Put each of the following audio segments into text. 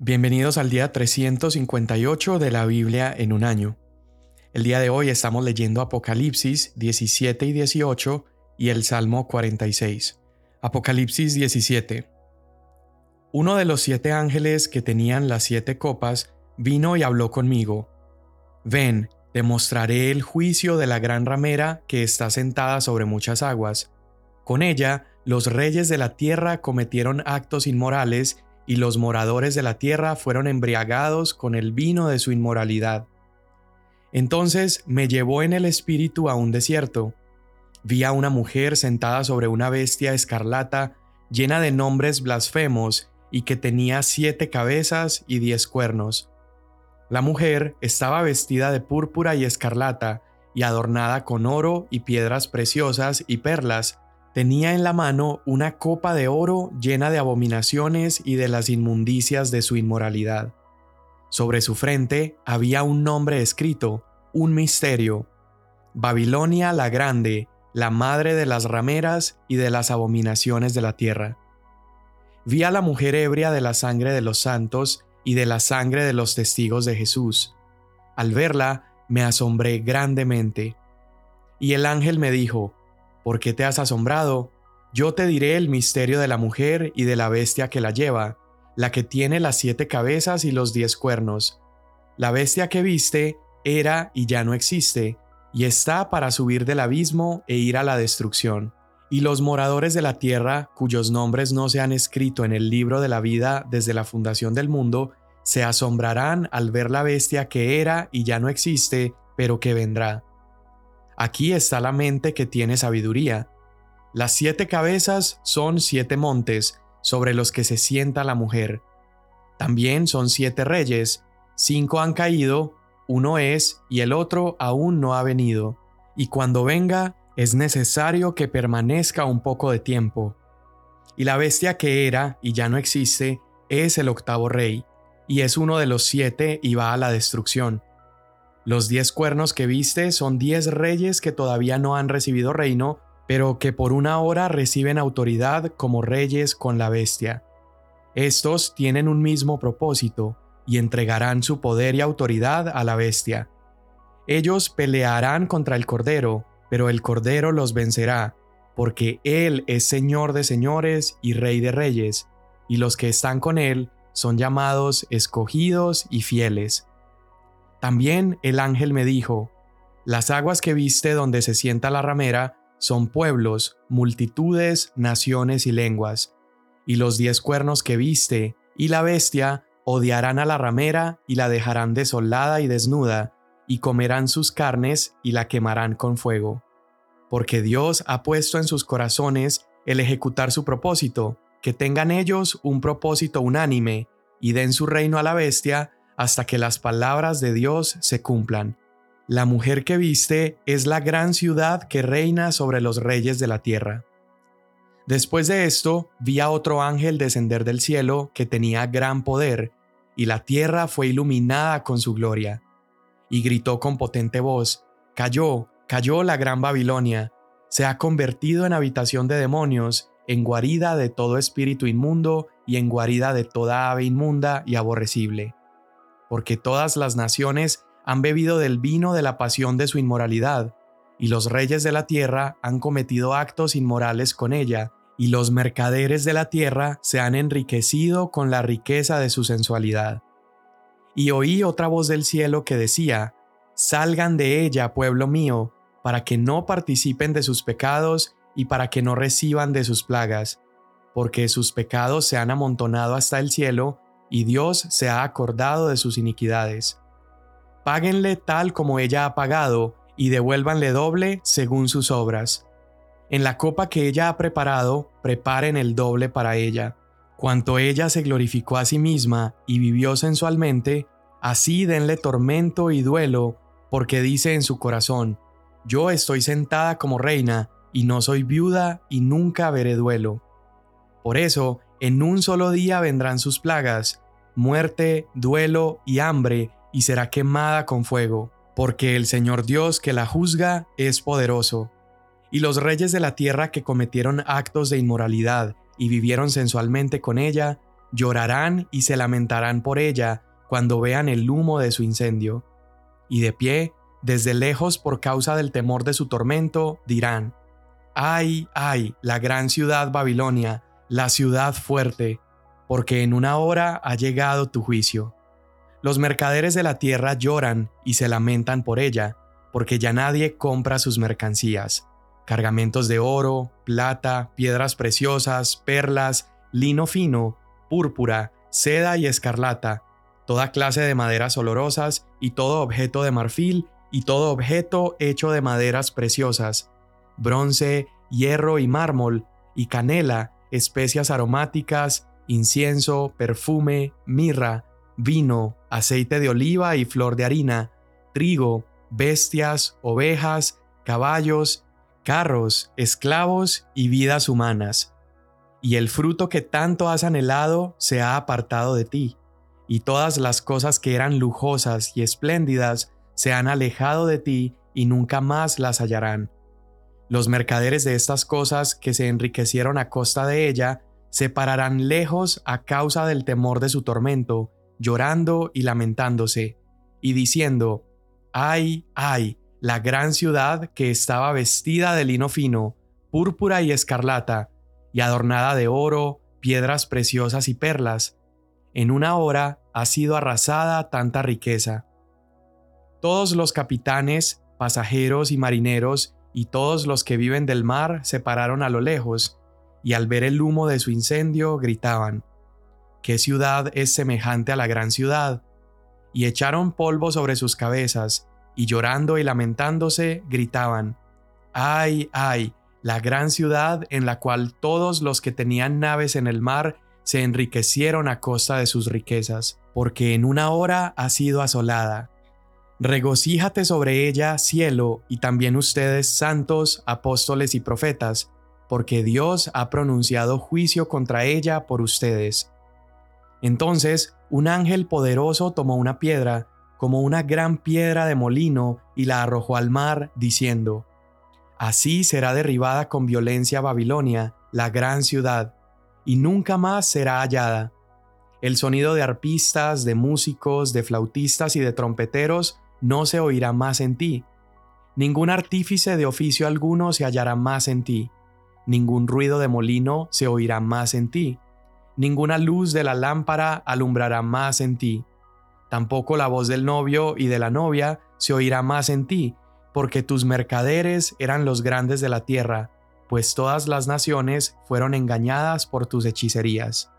Bienvenidos al día 358 de la Biblia en un año. El día de hoy estamos leyendo Apocalipsis 17 y 18 y el Salmo 46. Apocalipsis 17. Uno de los siete ángeles que tenían las siete copas vino y habló conmigo. Ven, te mostraré el juicio de la gran ramera que está sentada sobre muchas aguas. Con ella, los reyes de la tierra cometieron actos inmorales y los moradores de la tierra fueron embriagados con el vino de su inmoralidad. Entonces me llevó en el espíritu a un desierto. Vi a una mujer sentada sobre una bestia escarlata llena de nombres blasfemos y que tenía siete cabezas y diez cuernos. La mujer estaba vestida de púrpura y escarlata y adornada con oro y piedras preciosas y perlas, Tenía en la mano una copa de oro llena de abominaciones y de las inmundicias de su inmoralidad. Sobre su frente había un nombre escrito, un misterio. Babilonia la Grande, la madre de las rameras y de las abominaciones de la tierra. Vi a la mujer ebria de la sangre de los santos y de la sangre de los testigos de Jesús. Al verla, me asombré grandemente. Y el ángel me dijo, ¿Por qué te has asombrado? Yo te diré el misterio de la mujer y de la bestia que la lleva, la que tiene las siete cabezas y los diez cuernos. La bestia que viste era y ya no existe, y está para subir del abismo e ir a la destrucción. Y los moradores de la tierra, cuyos nombres no se han escrito en el libro de la vida desde la fundación del mundo, se asombrarán al ver la bestia que era y ya no existe, pero que vendrá. Aquí está la mente que tiene sabiduría. Las siete cabezas son siete montes sobre los que se sienta la mujer. También son siete reyes, cinco han caído, uno es y el otro aún no ha venido, y cuando venga es necesario que permanezca un poco de tiempo. Y la bestia que era y ya no existe es el octavo rey, y es uno de los siete y va a la destrucción. Los diez cuernos que viste son diez reyes que todavía no han recibido reino, pero que por una hora reciben autoridad como reyes con la bestia. Estos tienen un mismo propósito, y entregarán su poder y autoridad a la bestia. Ellos pelearán contra el Cordero, pero el Cordero los vencerá, porque Él es Señor de señores y Rey de reyes, y los que están con Él son llamados escogidos y fieles. También el ángel me dijo, Las aguas que viste donde se sienta la ramera son pueblos, multitudes, naciones y lenguas, y los diez cuernos que viste y la bestia odiarán a la ramera y la dejarán desolada y desnuda, y comerán sus carnes y la quemarán con fuego. Porque Dios ha puesto en sus corazones el ejecutar su propósito, que tengan ellos un propósito unánime, y den su reino a la bestia, hasta que las palabras de Dios se cumplan. La mujer que viste es la gran ciudad que reina sobre los reyes de la tierra. Después de esto, vi a otro ángel descender del cielo que tenía gran poder, y la tierra fue iluminada con su gloria. Y gritó con potente voz, Cayó, cayó la gran Babilonia, se ha convertido en habitación de demonios, en guarida de todo espíritu inmundo y en guarida de toda ave inmunda y aborrecible porque todas las naciones han bebido del vino de la pasión de su inmoralidad, y los reyes de la tierra han cometido actos inmorales con ella, y los mercaderes de la tierra se han enriquecido con la riqueza de su sensualidad. Y oí otra voz del cielo que decía, Salgan de ella, pueblo mío, para que no participen de sus pecados y para que no reciban de sus plagas, porque sus pecados se han amontonado hasta el cielo, y Dios se ha acordado de sus iniquidades. Páguenle tal como ella ha pagado, y devuélvanle doble según sus obras. En la copa que ella ha preparado, preparen el doble para ella. Cuanto ella se glorificó a sí misma y vivió sensualmente, así denle tormento y duelo, porque dice en su corazón, Yo estoy sentada como reina, y no soy viuda, y nunca veré duelo. Por eso, en un solo día vendrán sus plagas, muerte, duelo y hambre, y será quemada con fuego, porque el Señor Dios que la juzga es poderoso. Y los reyes de la tierra que cometieron actos de inmoralidad y vivieron sensualmente con ella, llorarán y se lamentarán por ella cuando vean el humo de su incendio. Y de pie, desde lejos por causa del temor de su tormento, dirán, Ay, ay, la gran ciudad Babilonia, la ciudad fuerte, porque en una hora ha llegado tu juicio. Los mercaderes de la tierra lloran y se lamentan por ella, porque ya nadie compra sus mercancías. Cargamentos de oro, plata, piedras preciosas, perlas, lino fino, púrpura, seda y escarlata, toda clase de maderas olorosas y todo objeto de marfil y todo objeto hecho de maderas preciosas, bronce, hierro y mármol, y canela, especias aromáticas, incienso, perfume, mirra, vino, aceite de oliva y flor de harina, trigo, bestias, ovejas, caballos, carros, esclavos y vidas humanas. Y el fruto que tanto has anhelado se ha apartado de ti, y todas las cosas que eran lujosas y espléndidas se han alejado de ti y nunca más las hallarán. Los mercaderes de estas cosas que se enriquecieron a costa de ella se pararán lejos a causa del temor de su tormento, llorando y lamentándose, y diciendo, ay, ay, la gran ciudad que estaba vestida de lino fino, púrpura y escarlata, y adornada de oro, piedras preciosas y perlas, en una hora ha sido arrasada tanta riqueza. Todos los capitanes, pasajeros y marineros y todos los que viven del mar se pararon a lo lejos, y al ver el humo de su incendio gritaban, ¿Qué ciudad es semejante a la gran ciudad? Y echaron polvo sobre sus cabezas, y llorando y lamentándose gritaban, ¡Ay, ay! La gran ciudad en la cual todos los que tenían naves en el mar se enriquecieron a costa de sus riquezas, porque en una hora ha sido asolada. Regocíjate sobre ella, cielo, y también ustedes, santos, apóstoles y profetas, porque Dios ha pronunciado juicio contra ella por ustedes. Entonces un ángel poderoso tomó una piedra, como una gran piedra de molino, y la arrojó al mar, diciendo, Así será derribada con violencia Babilonia, la gran ciudad, y nunca más será hallada. El sonido de arpistas, de músicos, de flautistas y de trompeteros no se oirá más en ti. Ningún artífice de oficio alguno se hallará más en ti. Ningún ruido de molino se oirá más en ti ninguna luz de la lámpara alumbrará más en ti. Tampoco la voz del novio y de la novia se oirá más en ti, porque tus mercaderes eran los grandes de la tierra, pues todas las naciones fueron engañadas por tus hechicerías.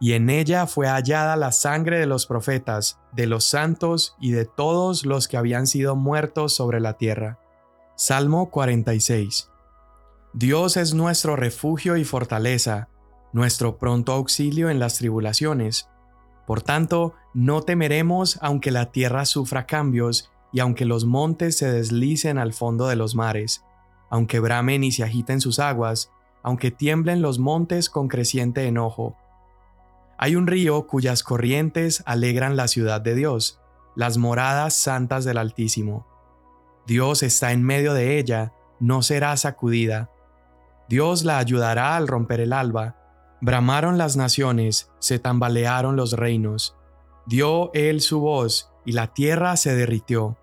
Y en ella fue hallada la sangre de los profetas, de los santos y de todos los que habían sido muertos sobre la tierra. Salmo 46 Dios es nuestro refugio y fortaleza, nuestro pronto auxilio en las tribulaciones. Por tanto, no temeremos aunque la tierra sufra cambios y aunque los montes se deslicen al fondo de los mares, aunque bramen y se agiten sus aguas, aunque tiemblen los montes con creciente enojo. Hay un río cuyas corrientes alegran la ciudad de Dios, las moradas santas del Altísimo. Dios está en medio de ella, no será sacudida. Dios la ayudará al romper el alba, Bramaron las naciones, se tambalearon los reinos. Dio él su voz, y la tierra se derritió.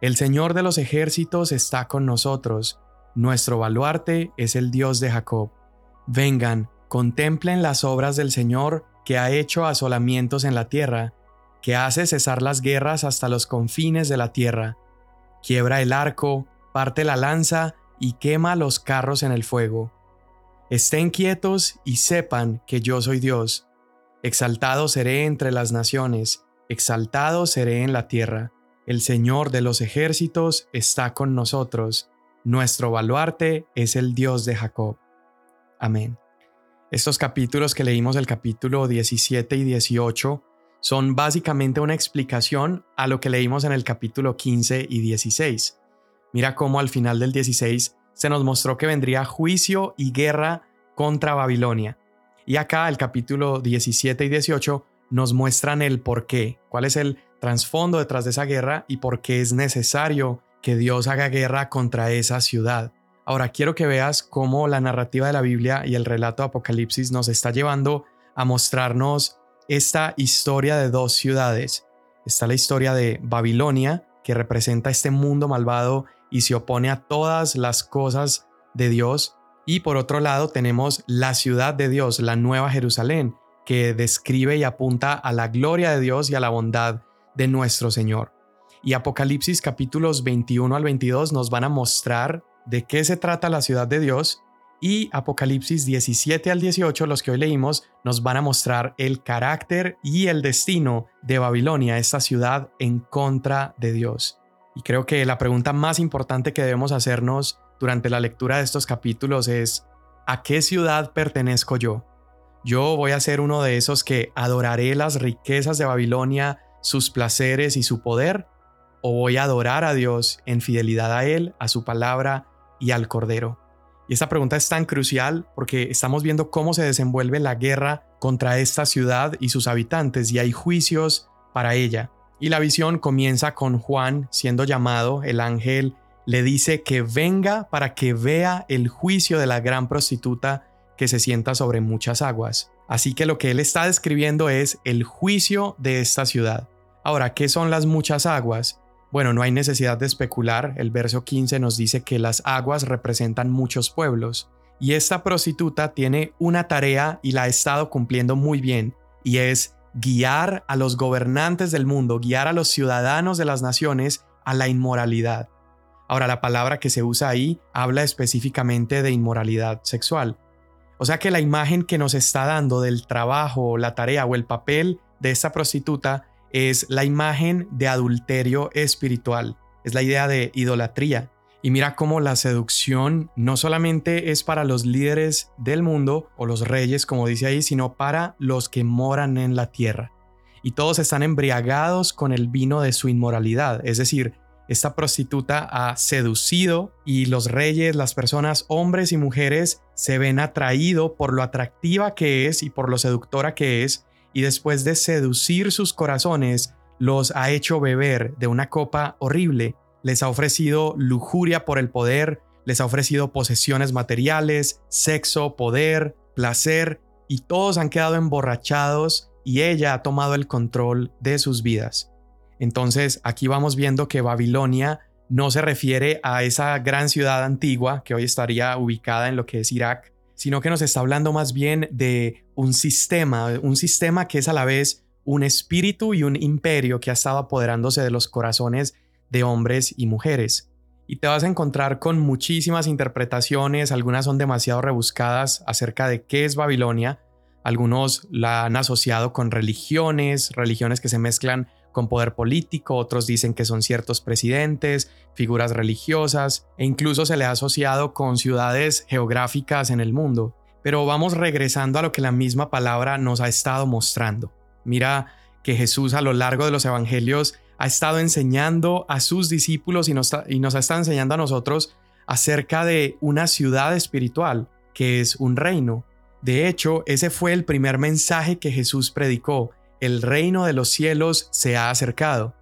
El Señor de los ejércitos está con nosotros, nuestro baluarte es el Dios de Jacob. Vengan, contemplen las obras del Señor, que ha hecho asolamientos en la tierra, que hace cesar las guerras hasta los confines de la tierra. Quiebra el arco, parte la lanza y quema los carros en el fuego. Estén quietos y sepan que yo soy Dios. Exaltado seré entre las naciones, exaltado seré en la tierra. El Señor de los ejércitos está con nosotros. Nuestro baluarte es el Dios de Jacob. Amén. Estos capítulos que leímos, el capítulo 17 y 18, son básicamente una explicación a lo que leímos en el capítulo 15 y 16. Mira cómo al final del 16 se nos mostró que vendría juicio y guerra contra Babilonia. Y acá el capítulo 17 y 18 nos muestran el por qué, cuál es el trasfondo detrás de esa guerra y por qué es necesario que Dios haga guerra contra esa ciudad. Ahora quiero que veas cómo la narrativa de la Biblia y el relato de Apocalipsis nos está llevando a mostrarnos esta historia de dos ciudades. Está la historia de Babilonia, que representa este mundo malvado y se opone a todas las cosas de Dios. Y por otro lado tenemos la ciudad de Dios, la nueva Jerusalén, que describe y apunta a la gloria de Dios y a la bondad de nuestro Señor. Y Apocalipsis capítulos 21 al 22 nos van a mostrar de qué se trata la ciudad de Dios y Apocalipsis 17 al 18, los que hoy leímos, nos van a mostrar el carácter y el destino de Babilonia, esta ciudad en contra de Dios. Y creo que la pregunta más importante que debemos hacernos durante la lectura de estos capítulos es, ¿a qué ciudad pertenezco yo? Yo voy a ser uno de esos que adoraré las riquezas de Babilonia, sus placeres y su poder, o voy a adorar a Dios en fidelidad a Él, a su palabra y al Cordero. Y esta pregunta es tan crucial porque estamos viendo cómo se desenvuelve la guerra contra esta ciudad y sus habitantes y hay juicios para ella. Y la visión comienza con Juan siendo llamado, el ángel le dice que venga para que vea el juicio de la gran prostituta que se sienta sobre muchas aguas. Así que lo que él está describiendo es el juicio de esta ciudad. Ahora, ¿qué son las muchas aguas? Bueno, no hay necesidad de especular, el verso 15 nos dice que las aguas representan muchos pueblos, y esta prostituta tiene una tarea y la ha estado cumpliendo muy bien, y es guiar a los gobernantes del mundo, guiar a los ciudadanos de las naciones a la inmoralidad. Ahora, la palabra que se usa ahí habla específicamente de inmoralidad sexual. O sea que la imagen que nos está dando del trabajo, la tarea o el papel de esta prostituta es la imagen de adulterio espiritual, es la idea de idolatría. Y mira cómo la seducción no solamente es para los líderes del mundo o los reyes, como dice ahí, sino para los que moran en la tierra. Y todos están embriagados con el vino de su inmoralidad, es decir, esta prostituta ha seducido y los reyes, las personas, hombres y mujeres, se ven atraídos por lo atractiva que es y por lo seductora que es y después de seducir sus corazones, los ha hecho beber de una copa horrible, les ha ofrecido lujuria por el poder, les ha ofrecido posesiones materiales, sexo, poder, placer, y todos han quedado emborrachados y ella ha tomado el control de sus vidas. Entonces aquí vamos viendo que Babilonia no se refiere a esa gran ciudad antigua que hoy estaría ubicada en lo que es Irak, sino que nos está hablando más bien de un sistema, un sistema que es a la vez un espíritu y un imperio que ha estado apoderándose de los corazones de hombres y mujeres. Y te vas a encontrar con muchísimas interpretaciones, algunas son demasiado rebuscadas acerca de qué es Babilonia, algunos la han asociado con religiones, religiones que se mezclan con poder político, otros dicen que son ciertos presidentes, figuras religiosas e incluso se le ha asociado con ciudades geográficas en el mundo. Pero vamos regresando a lo que la misma palabra nos ha estado mostrando. Mira que Jesús a lo largo de los evangelios ha estado enseñando a sus discípulos y nos, y nos ha estado enseñando a nosotros acerca de una ciudad espiritual, que es un reino. De hecho, ese fue el primer mensaje que Jesús predicó el reino de los cielos se ha acercado.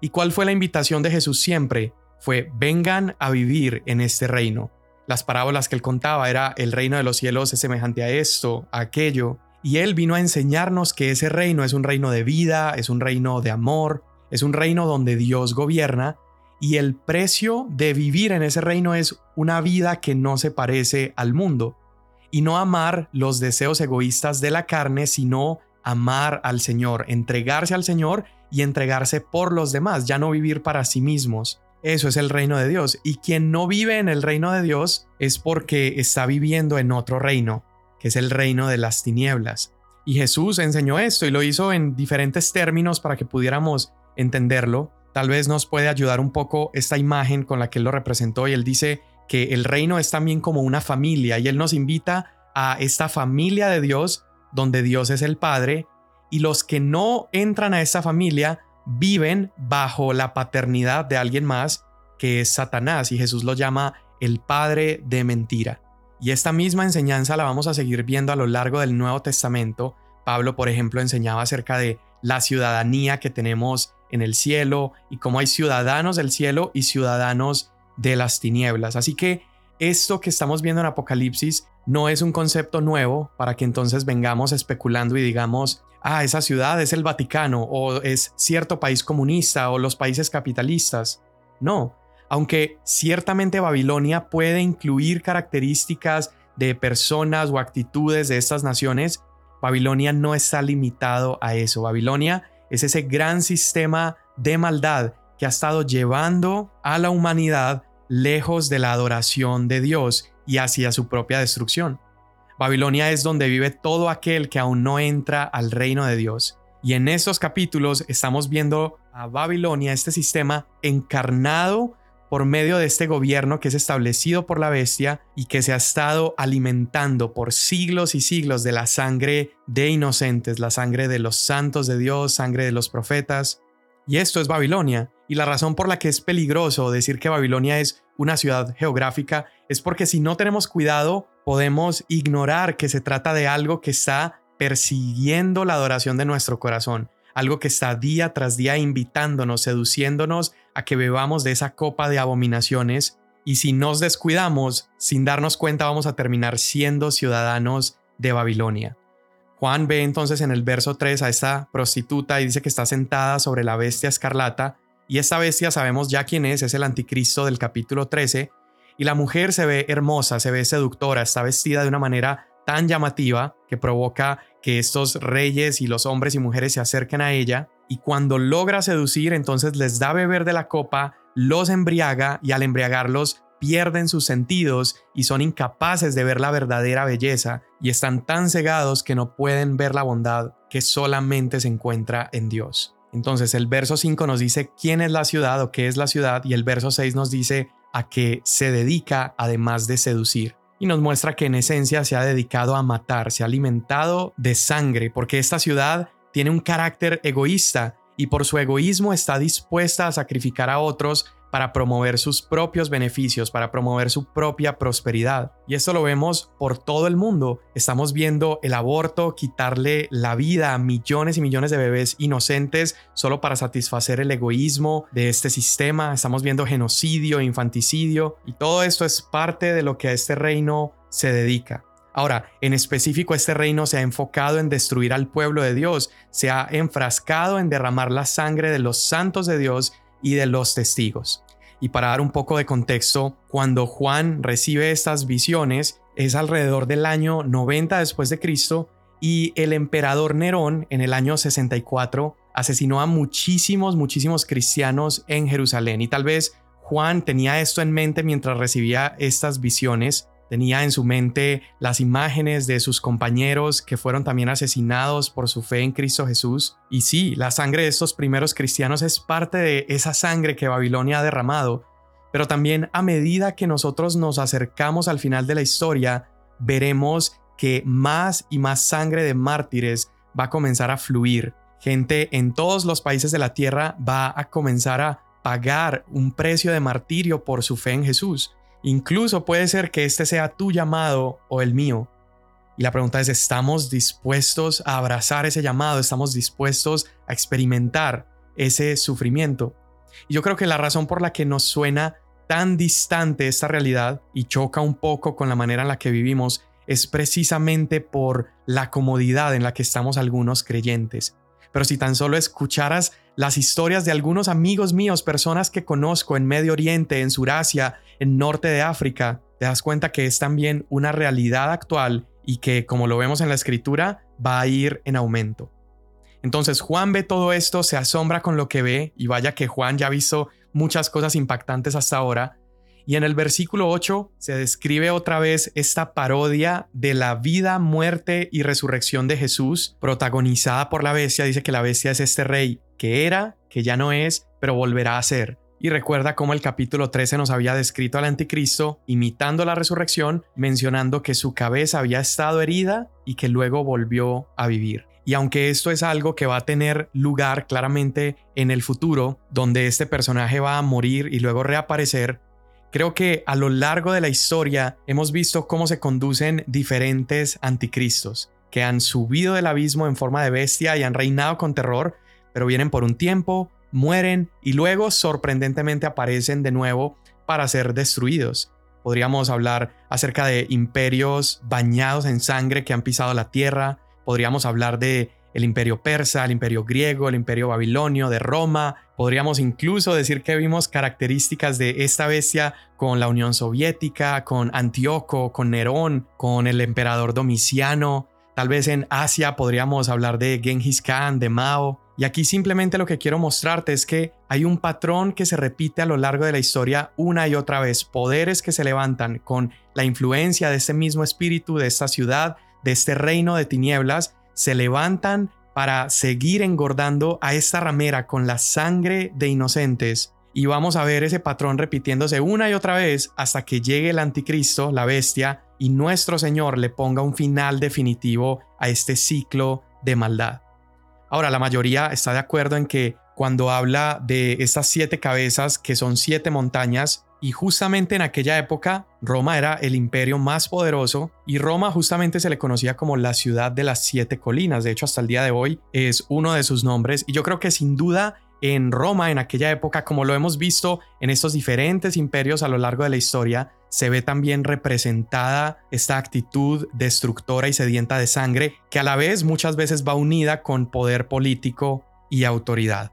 ¿Y cuál fue la invitación de Jesús siempre? Fue, vengan a vivir en este reino. Las parábolas que él contaba era, el reino de los cielos es semejante a esto, a aquello, y él vino a enseñarnos que ese reino es un reino de vida, es un reino de amor, es un reino donde Dios gobierna, y el precio de vivir en ese reino es una vida que no se parece al mundo, y no amar los deseos egoístas de la carne, sino amar al Señor, entregarse al Señor y entregarse por los demás, ya no vivir para sí mismos. Eso es el reino de Dios. Y quien no vive en el reino de Dios es porque está viviendo en otro reino, que es el reino de las tinieblas. Y Jesús enseñó esto y lo hizo en diferentes términos para que pudiéramos entenderlo. Tal vez nos puede ayudar un poco esta imagen con la que él lo representó y él dice que el reino es también como una familia y él nos invita a esta familia de Dios donde Dios es el Padre, y los que no entran a esa familia viven bajo la paternidad de alguien más, que es Satanás, y Jesús lo llama el Padre de mentira. Y esta misma enseñanza la vamos a seguir viendo a lo largo del Nuevo Testamento. Pablo, por ejemplo, enseñaba acerca de la ciudadanía que tenemos en el cielo y cómo hay ciudadanos del cielo y ciudadanos de las tinieblas. Así que esto que estamos viendo en Apocalipsis no es un concepto nuevo para que entonces vengamos especulando y digamos, ah, esa ciudad es el Vaticano o es cierto país comunista o los países capitalistas. No, aunque ciertamente Babilonia puede incluir características de personas o actitudes de estas naciones, Babilonia no está limitado a eso. Babilonia es ese gran sistema de maldad que ha estado llevando a la humanidad lejos de la adoración de Dios y hacia su propia destrucción. Babilonia es donde vive todo aquel que aún no entra al reino de Dios. Y en estos capítulos estamos viendo a Babilonia, este sistema encarnado por medio de este gobierno que es establecido por la bestia y que se ha estado alimentando por siglos y siglos de la sangre de inocentes, la sangre de los santos de Dios, sangre de los profetas. Y esto es Babilonia. Y la razón por la que es peligroso decir que Babilonia es una ciudad geográfica es porque si no tenemos cuidado podemos ignorar que se trata de algo que está persiguiendo la adoración de nuestro corazón, algo que está día tras día invitándonos, seduciéndonos a que bebamos de esa copa de abominaciones y si nos descuidamos, sin darnos cuenta vamos a terminar siendo ciudadanos de Babilonia. Juan ve entonces en el verso 3 a esta prostituta y dice que está sentada sobre la bestia escarlata, y esta bestia sabemos ya quién es, es el anticristo del capítulo 13, y la mujer se ve hermosa, se ve seductora, está vestida de una manera tan llamativa que provoca que estos reyes y los hombres y mujeres se acerquen a ella, y cuando logra seducir entonces les da beber de la copa, los embriaga y al embriagarlos pierden sus sentidos y son incapaces de ver la verdadera belleza. Y están tan cegados que no pueden ver la bondad que solamente se encuentra en Dios. Entonces el verso 5 nos dice quién es la ciudad o qué es la ciudad y el verso 6 nos dice a qué se dedica además de seducir. Y nos muestra que en esencia se ha dedicado a matar, se ha alimentado de sangre, porque esta ciudad tiene un carácter egoísta y por su egoísmo está dispuesta a sacrificar a otros para promover sus propios beneficios, para promover su propia prosperidad. Y esto lo vemos por todo el mundo. Estamos viendo el aborto quitarle la vida a millones y millones de bebés inocentes solo para satisfacer el egoísmo de este sistema. Estamos viendo genocidio, infanticidio y todo esto es parte de lo que a este reino se dedica. Ahora, en específico, este reino se ha enfocado en destruir al pueblo de Dios, se ha enfrascado en derramar la sangre de los santos de Dios y de los testigos. Y para dar un poco de contexto, cuando Juan recibe estas visiones es alrededor del año 90 después de Cristo y el emperador Nerón en el año 64 asesinó a muchísimos, muchísimos cristianos en Jerusalén y tal vez Juan tenía esto en mente mientras recibía estas visiones Tenía en su mente las imágenes de sus compañeros que fueron también asesinados por su fe en Cristo Jesús. Y sí, la sangre de estos primeros cristianos es parte de esa sangre que Babilonia ha derramado. Pero también a medida que nosotros nos acercamos al final de la historia, veremos que más y más sangre de mártires va a comenzar a fluir. Gente en todos los países de la tierra va a comenzar a pagar un precio de martirio por su fe en Jesús. Incluso puede ser que este sea tu llamado o el mío. Y la pregunta es, ¿estamos dispuestos a abrazar ese llamado? ¿Estamos dispuestos a experimentar ese sufrimiento? Y yo creo que la razón por la que nos suena tan distante esta realidad y choca un poco con la manera en la que vivimos es precisamente por la comodidad en la que estamos algunos creyentes. Pero si tan solo escucharas las historias de algunos amigos míos, personas que conozco en Medio Oriente, en Surasia, en Norte de África, te das cuenta que es también una realidad actual y que, como lo vemos en la escritura, va a ir en aumento. Entonces Juan ve todo esto, se asombra con lo que ve y vaya que Juan ya ha visto muchas cosas impactantes hasta ahora, y en el versículo 8 se describe otra vez esta parodia de la vida, muerte y resurrección de Jesús, protagonizada por la bestia. Dice que la bestia es este rey que era, que ya no es, pero volverá a ser. Y recuerda cómo el capítulo 13 nos había descrito al anticristo imitando la resurrección, mencionando que su cabeza había estado herida y que luego volvió a vivir. Y aunque esto es algo que va a tener lugar claramente en el futuro, donde este personaje va a morir y luego reaparecer, Creo que a lo largo de la historia hemos visto cómo se conducen diferentes anticristos, que han subido del abismo en forma de bestia y han reinado con terror, pero vienen por un tiempo, mueren y luego sorprendentemente aparecen de nuevo para ser destruidos. podríamos hablar acerca de imperios bañados en sangre que han pisado la tierra, podríamos hablar de el imperio persa, el imperio griego, el imperio babilonio, de Roma. Podríamos incluso decir que vimos características de esta bestia con la Unión Soviética, con Antíoco, con Nerón, con el emperador Domiciano. Tal vez en Asia podríamos hablar de Genghis Khan, de Mao. Y aquí simplemente lo que quiero mostrarte es que hay un patrón que se repite a lo largo de la historia una y otra vez. Poderes que se levantan con la influencia de este mismo espíritu, de esta ciudad, de este reino de tinieblas, se levantan para seguir engordando a esta ramera con la sangre de inocentes. Y vamos a ver ese patrón repitiéndose una y otra vez hasta que llegue el anticristo, la bestia, y nuestro Señor le ponga un final definitivo a este ciclo de maldad. Ahora, la mayoría está de acuerdo en que cuando habla de estas siete cabezas, que son siete montañas, y justamente en aquella época Roma era el imperio más poderoso y Roma justamente se le conocía como la ciudad de las siete colinas. De hecho, hasta el día de hoy es uno de sus nombres y yo creo que sin duda en Roma en aquella época, como lo hemos visto en estos diferentes imperios a lo largo de la historia, se ve también representada esta actitud destructora y sedienta de sangre que a la vez muchas veces va unida con poder político y autoridad.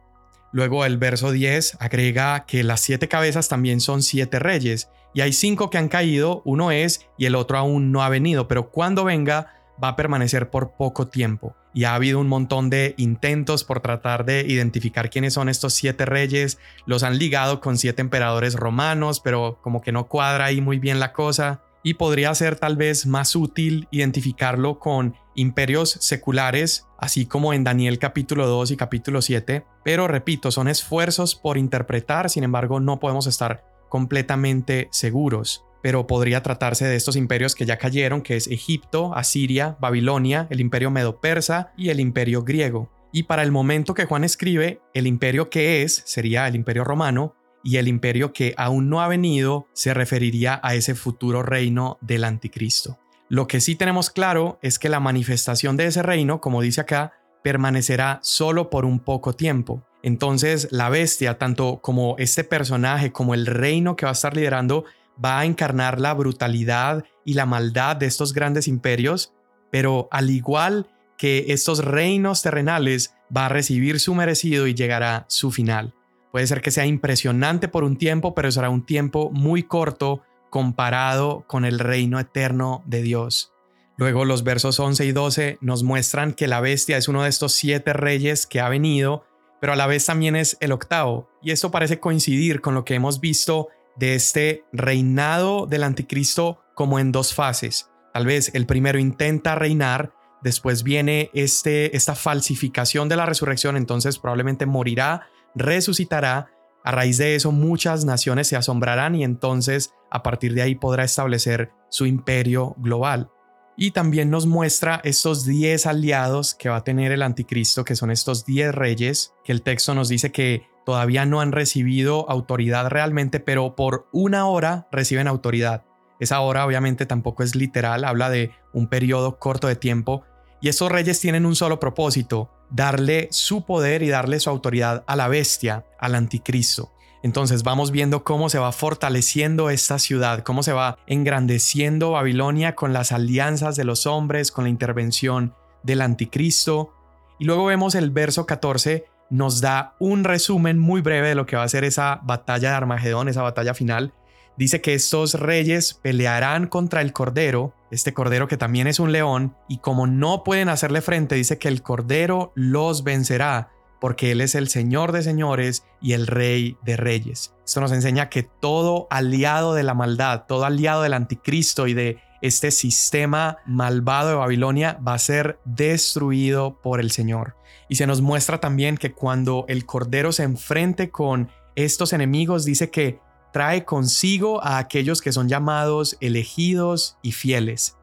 Luego el verso 10 agrega que las siete cabezas también son siete reyes, y hay cinco que han caído, uno es y el otro aún no ha venido, pero cuando venga va a permanecer por poco tiempo. Y ha habido un montón de intentos por tratar de identificar quiénes son estos siete reyes, los han ligado con siete emperadores romanos, pero como que no cuadra ahí muy bien la cosa y podría ser tal vez más útil identificarlo con imperios seculares, así como en Daniel capítulo 2 y capítulo 7, pero repito, son esfuerzos por interpretar, sin embargo no podemos estar completamente seguros. Pero podría tratarse de estos imperios que ya cayeron, que es Egipto, Asiria, Babilonia, el imperio medo-persa y el imperio griego. Y para el momento que Juan escribe, el imperio que es sería el imperio romano, y el imperio que aún no ha venido se referiría a ese futuro reino del anticristo. Lo que sí tenemos claro es que la manifestación de ese reino, como dice acá, permanecerá solo por un poco tiempo. Entonces la bestia, tanto como este personaje, como el reino que va a estar liderando, va a encarnar la brutalidad y la maldad de estos grandes imperios, pero al igual que estos reinos terrenales, va a recibir su merecido y llegará su final. Puede ser que sea impresionante por un tiempo, pero será un tiempo muy corto comparado con el reino eterno de Dios. Luego los versos 11 y 12 nos muestran que la bestia es uno de estos siete reyes que ha venido, pero a la vez también es el octavo. Y esto parece coincidir con lo que hemos visto de este reinado del anticristo como en dos fases. Tal vez el primero intenta reinar, después viene este, esta falsificación de la resurrección, entonces probablemente morirá resucitará. A raíz de eso muchas naciones se asombrarán y entonces a partir de ahí podrá establecer su imperio global. Y también nos muestra estos 10 aliados que va a tener el anticristo, que son estos 10 reyes, que el texto nos dice que todavía no han recibido autoridad realmente, pero por una hora reciben autoridad. Esa hora obviamente tampoco es literal, habla de un periodo corto de tiempo, y estos reyes tienen un solo propósito, darle su poder y darle su autoridad a la bestia, al anticristo. Entonces vamos viendo cómo se va fortaleciendo esta ciudad, cómo se va engrandeciendo Babilonia con las alianzas de los hombres, con la intervención del anticristo. Y luego vemos el verso 14 nos da un resumen muy breve de lo que va a ser esa batalla de Armagedón, esa batalla final, dice que estos reyes pelearán contra el Cordero, este Cordero que también es un león, y como no pueden hacerle frente, dice que el Cordero los vencerá, porque Él es el Señor de señores y el Rey de reyes. Esto nos enseña que todo aliado de la maldad, todo aliado del anticristo y de este sistema malvado de Babilonia va a ser destruido por el Señor. Y se nos muestra también que cuando el Cordero se enfrente con estos enemigos, dice que trae consigo a aquellos que son llamados elegidos y fieles.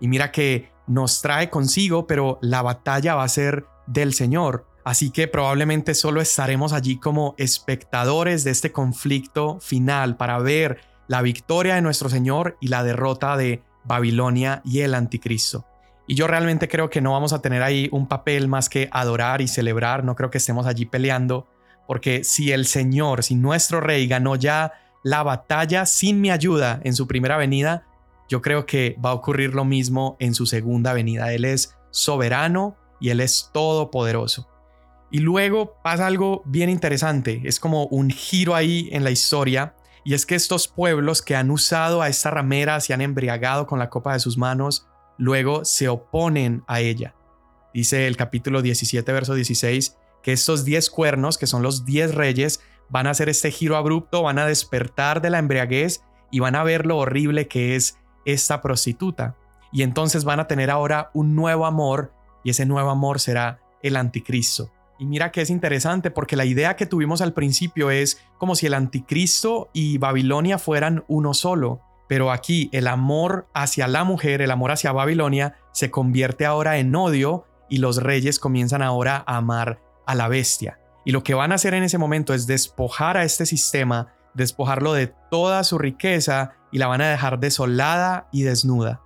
Y mira que nos trae consigo, pero la batalla va a ser del Señor. Así que probablemente solo estaremos allí como espectadores de este conflicto final para ver la victoria de nuestro Señor y la derrota de Babilonia y el anticristo. Y yo realmente creo que no vamos a tener ahí un papel más que adorar y celebrar, no creo que estemos allí peleando, porque si el Señor, si nuestro Rey ganó ya la batalla sin mi ayuda en su primera venida, yo creo que va a ocurrir lo mismo en su segunda venida. Él es soberano y Él es todopoderoso. Y luego pasa algo bien interesante, es como un giro ahí en la historia, y es que estos pueblos que han usado a esta ramera, se han embriagado con la copa de sus manos, luego se oponen a ella. Dice el capítulo 17, verso 16, que estos 10 cuernos, que son los 10 reyes, van a hacer este giro abrupto, van a despertar de la embriaguez y van a ver lo horrible que es esta prostituta. Y entonces van a tener ahora un nuevo amor y ese nuevo amor será el anticristo. Y mira que es interesante porque la idea que tuvimos al principio es como si el anticristo y Babilonia fueran uno solo. Pero aquí el amor hacia la mujer, el amor hacia Babilonia, se convierte ahora en odio y los reyes comienzan ahora a amar a la bestia. Y lo que van a hacer en ese momento es despojar a este sistema, despojarlo de toda su riqueza y la van a dejar desolada y desnuda.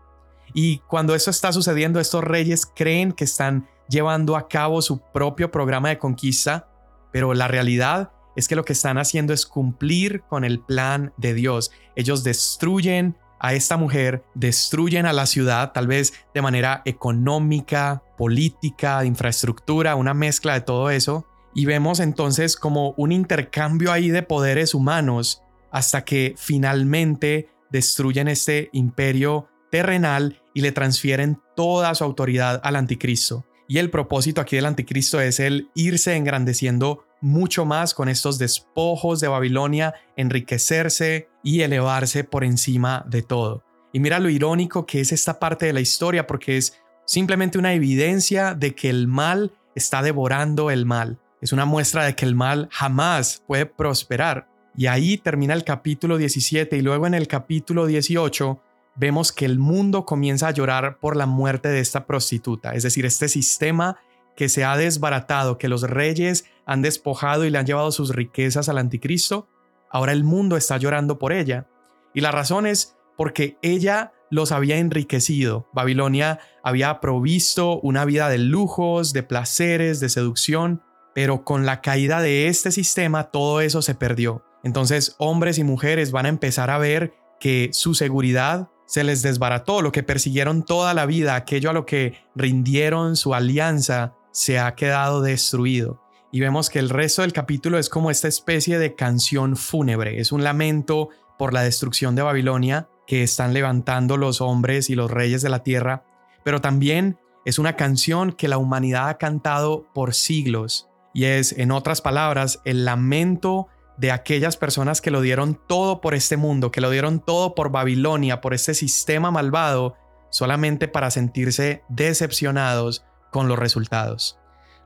Y cuando eso está sucediendo, estos reyes creen que están llevando a cabo su propio programa de conquista, pero la realidad es que lo que están haciendo es cumplir con el plan de Dios. Ellos destruyen a esta mujer, destruyen a la ciudad, tal vez de manera económica, política, de infraestructura, una mezcla de todo eso, y vemos entonces como un intercambio ahí de poderes humanos hasta que finalmente destruyen este imperio terrenal y le transfieren toda su autoridad al anticristo. Y el propósito aquí del anticristo es el irse engrandeciendo mucho más con estos despojos de Babilonia, enriquecerse y elevarse por encima de todo. Y mira lo irónico que es esta parte de la historia porque es simplemente una evidencia de que el mal está devorando el mal. Es una muestra de que el mal jamás puede prosperar. Y ahí termina el capítulo 17 y luego en el capítulo 18 vemos que el mundo comienza a llorar por la muerte de esta prostituta, es decir, este sistema que se ha desbaratado, que los reyes han despojado y le han llevado sus riquezas al anticristo, ahora el mundo está llorando por ella. Y la razón es porque ella los había enriquecido. Babilonia había provisto una vida de lujos, de placeres, de seducción, pero con la caída de este sistema todo eso se perdió. Entonces hombres y mujeres van a empezar a ver que su seguridad se les desbarató, lo que persiguieron toda la vida, aquello a lo que rindieron su alianza, se ha quedado destruido. Y vemos que el resto del capítulo es como esta especie de canción fúnebre, es un lamento por la destrucción de Babilonia que están levantando los hombres y los reyes de la tierra, pero también es una canción que la humanidad ha cantado por siglos, y es, en otras palabras, el lamento de aquellas personas que lo dieron todo por este mundo, que lo dieron todo por Babilonia, por este sistema malvado, solamente para sentirse decepcionados con los resultados.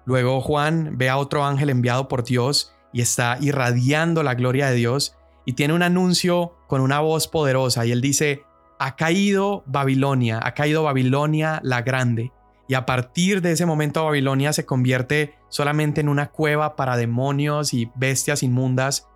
Luego Juan ve a otro ángel enviado por Dios y está irradiando la gloria de Dios y tiene un anuncio con una voz poderosa y él dice, ha caído Babilonia, ha caído Babilonia la grande. Y a partir de ese momento Babilonia se convierte solamente en una cueva para demonios y bestias inmundas.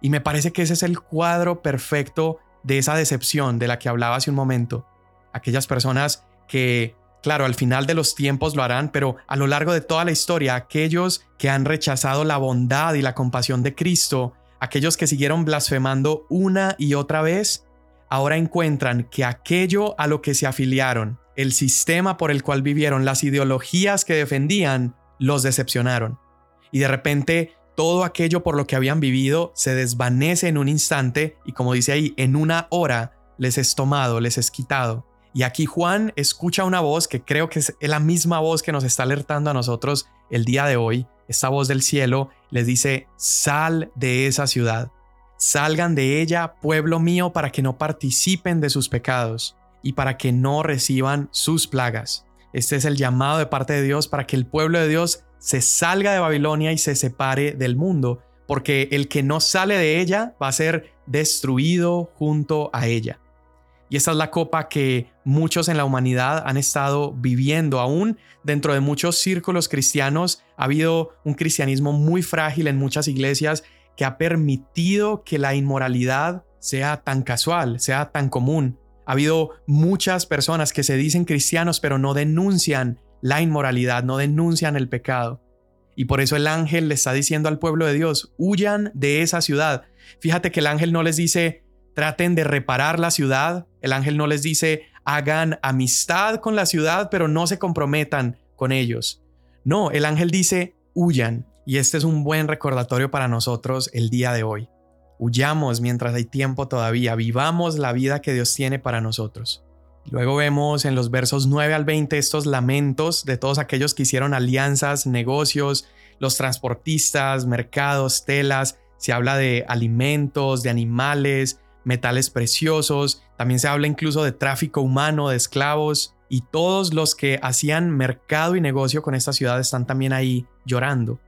Y me parece que ese es el cuadro perfecto de esa decepción de la que hablaba hace un momento. Aquellas personas que, claro, al final de los tiempos lo harán, pero a lo largo de toda la historia, aquellos que han rechazado la bondad y la compasión de Cristo, aquellos que siguieron blasfemando una y otra vez, ahora encuentran que aquello a lo que se afiliaron, el sistema por el cual vivieron, las ideologías que defendían, los decepcionaron. Y de repente todo aquello por lo que habían vivido se desvanece en un instante y como dice ahí, en una hora les es tomado, les es quitado. Y aquí Juan escucha una voz que creo que es la misma voz que nos está alertando a nosotros el día de hoy. Esta voz del cielo les dice, sal de esa ciudad, salgan de ella, pueblo mío, para que no participen de sus pecados y para que no reciban sus plagas. Este es el llamado de parte de Dios para que el pueblo de Dios se salga de Babilonia y se separe del mundo, porque el que no sale de ella va a ser destruido junto a ella. Y esta es la copa que muchos en la humanidad han estado viviendo. Aún dentro de muchos círculos cristianos ha habido un cristianismo muy frágil en muchas iglesias que ha permitido que la inmoralidad sea tan casual, sea tan común. Ha habido muchas personas que se dicen cristianos pero no denuncian la inmoralidad, no denuncian el pecado. Y por eso el ángel le está diciendo al pueblo de Dios, huyan de esa ciudad, Fíjate que el ángel no les dice, traten de reparar la ciudad, el ángel no les dice, hagan amistad con la ciudad, pero no se comprometan con ellos. No, el ángel dice, huyan. Y este es un buen recordatorio para nosotros el día de hoy. Huyamos mientras hay tiempo todavía, vivamos la vida que Dios tiene para nosotros. Luego vemos en los versos 9 al 20 estos lamentos de todos aquellos que hicieron alianzas, negocios, los transportistas, mercados, telas, se habla de alimentos, de animales, metales preciosos, también se habla incluso de tráfico humano, de esclavos, y todos los que hacían mercado y negocio con esta ciudad están también ahí llorando.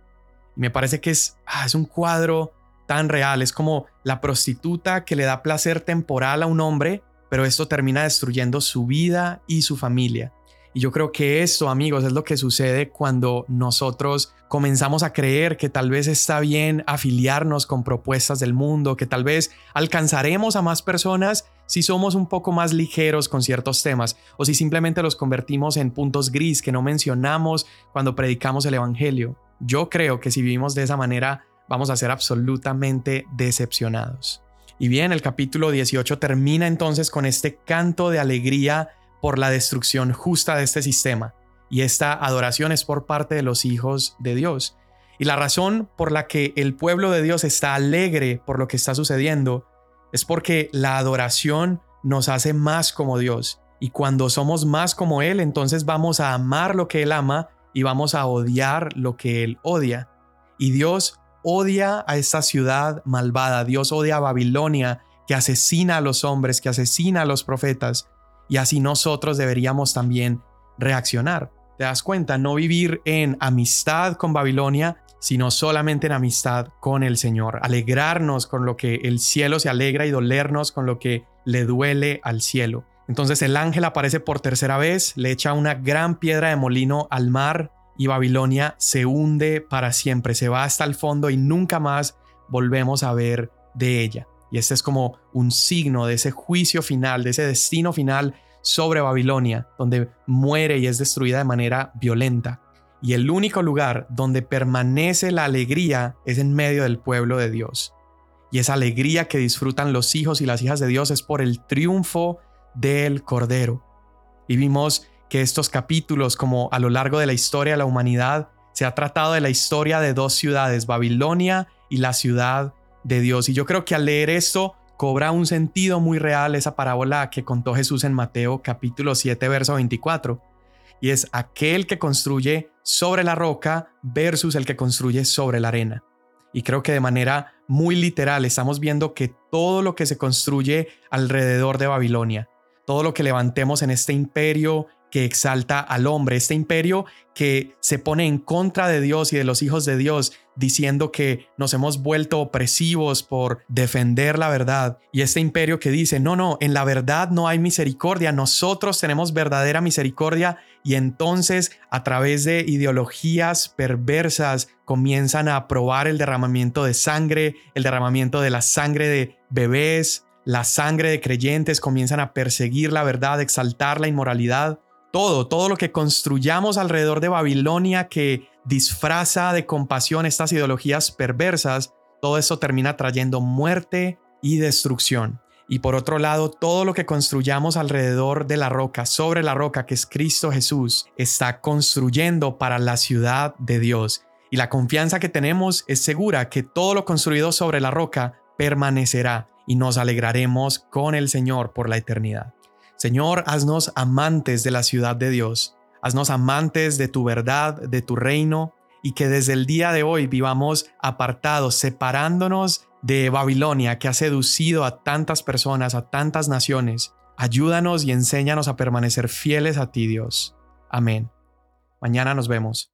Y me parece que es, ah, es un cuadro tan real, es como la prostituta que le da placer temporal a un hombre, pero esto termina destruyendo su vida y su familia. Y yo creo que esto, amigos, es lo que sucede cuando nosotros comenzamos a creer que tal vez está bien afiliarnos con propuestas del mundo, que tal vez alcanzaremos a más personas si somos un poco más ligeros con ciertos temas o si simplemente los convertimos en puntos gris que no mencionamos cuando predicamos el Evangelio. Yo creo que si vivimos de esa manera vamos a ser absolutamente decepcionados. Y bien, el capítulo 18 termina entonces con este canto de alegría por la destrucción justa de este sistema. Y esta adoración es por parte de los hijos de Dios. Y la razón por la que el pueblo de Dios está alegre por lo que está sucediendo es porque la adoración nos hace más como Dios. Y cuando somos más como Él, entonces vamos a amar lo que Él ama y vamos a odiar lo que Él odia. Y Dios odia a esta ciudad malvada, Dios odia a Babilonia, que asesina a los hombres, que asesina a los profetas, y así nosotros deberíamos también reaccionar. ¿Te das cuenta? No vivir en amistad con Babilonia, sino solamente en amistad con el Señor. Alegrarnos con lo que el cielo se alegra y dolernos con lo que le duele al cielo. Entonces el ángel aparece por tercera vez, le echa una gran piedra de molino al mar y Babilonia se hunde para siempre, se va hasta el fondo y nunca más volvemos a ver de ella. Y este es como un signo de ese juicio final, de ese destino final sobre Babilonia, donde muere y es destruida de manera violenta. Y el único lugar donde permanece la alegría es en medio del pueblo de Dios. Y esa alegría que disfrutan los hijos y las hijas de Dios es por el triunfo del Cordero. Y vimos que estos capítulos, como a lo largo de la historia de la humanidad, se ha tratado de la historia de dos ciudades, Babilonia y la ciudad de Dios. Y yo creo que al leer esto cobra un sentido muy real esa parábola que contó Jesús en Mateo capítulo 7, verso 24. Y es aquel que construye sobre la roca versus el que construye sobre la arena. Y creo que de manera muy literal estamos viendo que todo lo que se construye alrededor de Babilonia, todo lo que levantemos en este imperio que exalta al hombre, este imperio que se pone en contra de Dios y de los hijos de Dios, diciendo que nos hemos vuelto opresivos por defender la verdad, y este imperio que dice, no, no, en la verdad no hay misericordia, nosotros tenemos verdadera misericordia, y entonces a través de ideologías perversas comienzan a aprobar el derramamiento de sangre, el derramamiento de la sangre de bebés, la sangre de creyentes, comienzan a perseguir la verdad, exaltar la inmoralidad todo, todo lo que construyamos alrededor de Babilonia que disfraza de compasión estas ideologías perversas, todo eso termina trayendo muerte y destrucción. Y por otro lado, todo lo que construyamos alrededor de la roca, sobre la roca que es Cristo Jesús, está construyendo para la ciudad de Dios. Y la confianza que tenemos es segura que todo lo construido sobre la roca permanecerá y nos alegraremos con el Señor por la eternidad. Señor, haznos amantes de la ciudad de Dios, haznos amantes de tu verdad, de tu reino, y que desde el día de hoy vivamos apartados, separándonos de Babilonia que ha seducido a tantas personas, a tantas naciones. Ayúdanos y enséñanos a permanecer fieles a ti, Dios. Amén. Mañana nos vemos.